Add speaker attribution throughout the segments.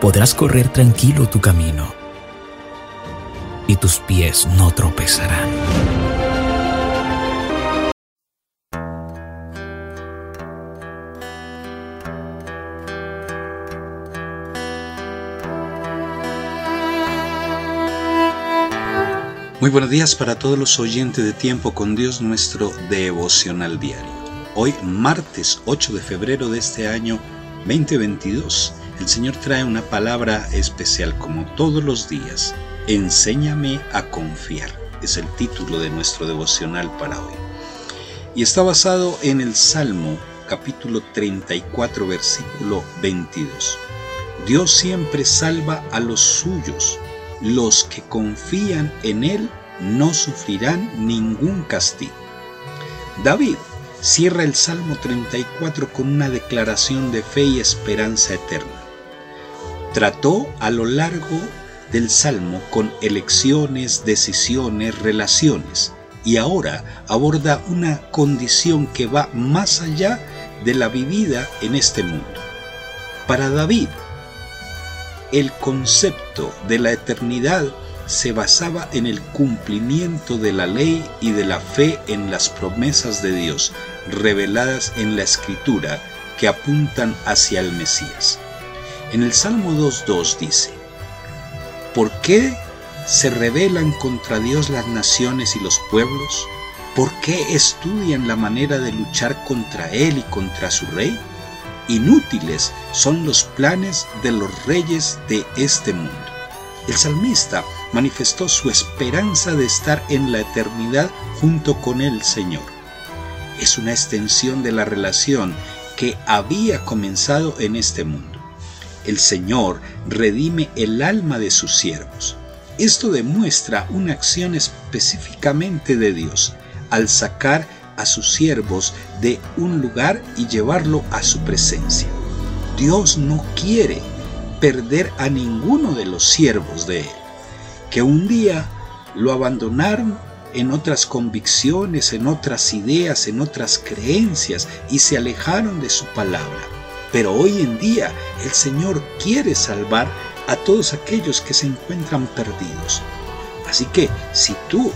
Speaker 1: Podrás correr tranquilo tu camino y tus pies no tropezarán.
Speaker 2: Muy buenos días para todos los oyentes de Tiempo con Dios, nuestro devocional diario. Hoy, martes 8 de febrero de este año 2022, el Señor trae una palabra especial como todos los días. Enséñame a confiar. Es el título de nuestro devocional para hoy. Y está basado en el Salmo capítulo 34 versículo 22. Dios siempre salva a los suyos los que confían en Él no sufrirán ningún castigo. David cierra el Salmo 34 con una declaración de fe y esperanza eterna. Trató a lo largo del Salmo con elecciones, decisiones, relaciones, y ahora aborda una condición que va más allá de la vivida en este mundo. Para David, el concepto de la eternidad se basaba en el cumplimiento de la ley y de la fe en las promesas de Dios reveladas en la escritura que apuntan hacia el Mesías. En el Salmo 2.2 dice, ¿por qué se rebelan contra Dios las naciones y los pueblos? ¿Por qué estudian la manera de luchar contra Él y contra su rey? Inútiles son los planes de los reyes de este mundo. El salmista manifestó su esperanza de estar en la eternidad junto con el Señor. Es una extensión de la relación que había comenzado en este mundo. El Señor redime el alma de sus siervos. Esto demuestra una acción específicamente de Dios al sacar a sus siervos de un lugar y llevarlo a su presencia. Dios no quiere perder a ninguno de los siervos de Él, que un día lo abandonaron en otras convicciones, en otras ideas, en otras creencias y se alejaron de su palabra. Pero hoy en día el Señor quiere salvar a todos aquellos que se encuentran perdidos. Así que si tú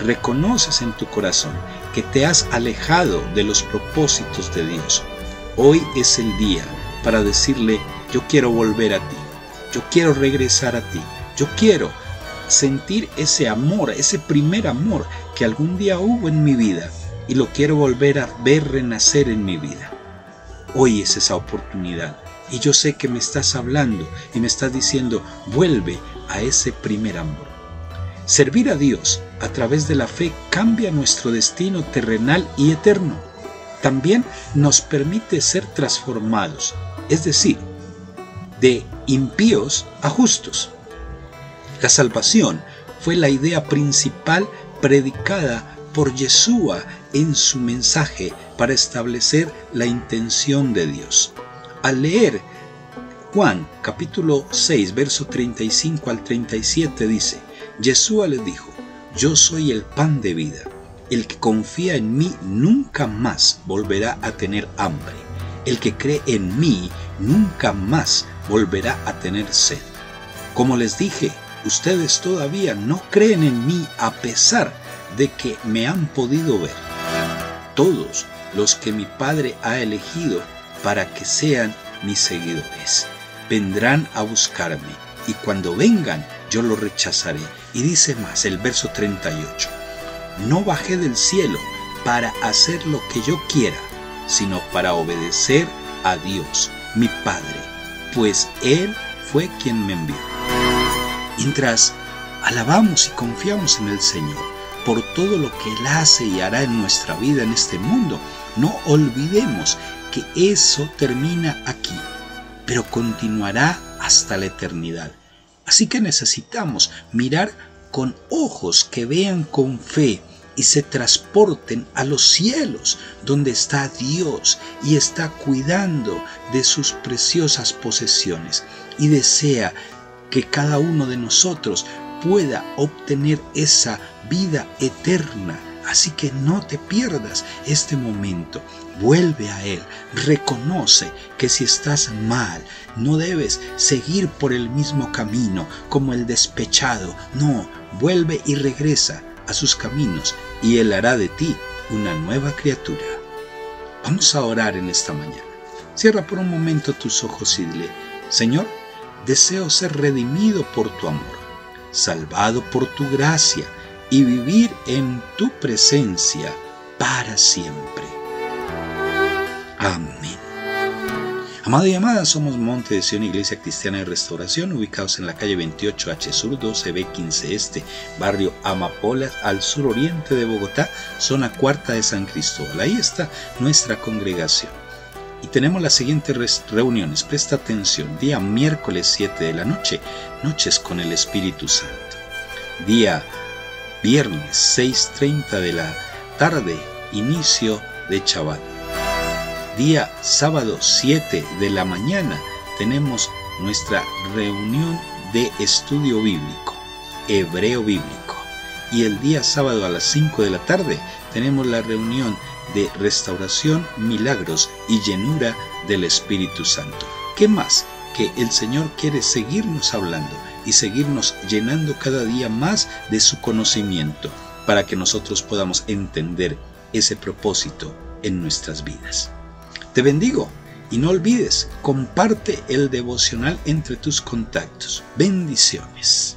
Speaker 2: reconoces en tu corazón que te has alejado de los propósitos de Dios, hoy es el día para decirle, yo quiero volver a ti, yo quiero regresar a ti, yo quiero sentir ese amor, ese primer amor que algún día hubo en mi vida y lo quiero volver a ver renacer en mi vida. Hoy es esa oportunidad y yo sé que me estás hablando y me estás diciendo, vuelve a ese primer amor. Servir a Dios a través de la fe cambia nuestro destino terrenal y eterno. También nos permite ser transformados, es decir, de impíos a justos. La salvación fue la idea principal predicada por Yeshua en su mensaje para establecer la intención de Dios. Al leer Juan capítulo 6, verso 35 al 37 dice, Yeshua le dijo, yo soy el pan de vida. El que confía en mí nunca más volverá a tener hambre. El que cree en mí nunca más volverá a tener sed. Como les dije, ustedes todavía no creen en mí a pesar de que me han podido ver. Todos los que mi Padre ha elegido para que sean mis seguidores vendrán a buscarme y cuando vengan yo lo rechazaré. Y dice más el verso 38, no bajé del cielo para hacer lo que yo quiera, sino para obedecer a Dios, mi Padre, pues Él fue quien me envió. Mientras alabamos y confiamos en el Señor por todo lo que Él hace y hará en nuestra vida en este mundo, no olvidemos que eso termina aquí, pero continuará hasta la eternidad. Así que necesitamos mirar con ojos que vean con fe y se transporten a los cielos, donde está Dios y está cuidando de sus preciosas posesiones y desea que cada uno de nosotros pueda obtener esa vida eterna. Así que no te pierdas este momento. Vuelve a Él. Reconoce que si estás mal, no debes seguir por el mismo camino como el despechado. No, vuelve y regresa a sus caminos y Él hará de ti una nueva criatura. Vamos a orar en esta mañana. Cierra por un momento tus ojos y dile, Señor, deseo ser redimido por tu amor, salvado por tu gracia y vivir en tu presencia para siempre. Amén. Amado y amada, somos Monte de Sion, Iglesia Cristiana de Restauración, ubicados en la calle 28H Sur 12B15 Este, barrio Amapolas, al sur oriente de Bogotá, zona cuarta de San Cristóbal. Ahí está nuestra congregación. Y tenemos las siguientes reuniones. Presta atención. Día miércoles 7 de la noche, noches con el Espíritu Santo. Día viernes 6.30 de la tarde, inicio de Chabat día sábado 7 de la mañana tenemos nuestra reunión de estudio bíblico, hebreo bíblico. Y el día sábado a las 5 de la tarde tenemos la reunión de restauración, milagros y llenura del Espíritu Santo. ¿Qué más? Que el Señor quiere seguirnos hablando y seguirnos llenando cada día más de su conocimiento para que nosotros podamos entender ese propósito en nuestras vidas. Te bendigo y no olvides, comparte el devocional entre tus contactos. Bendiciones.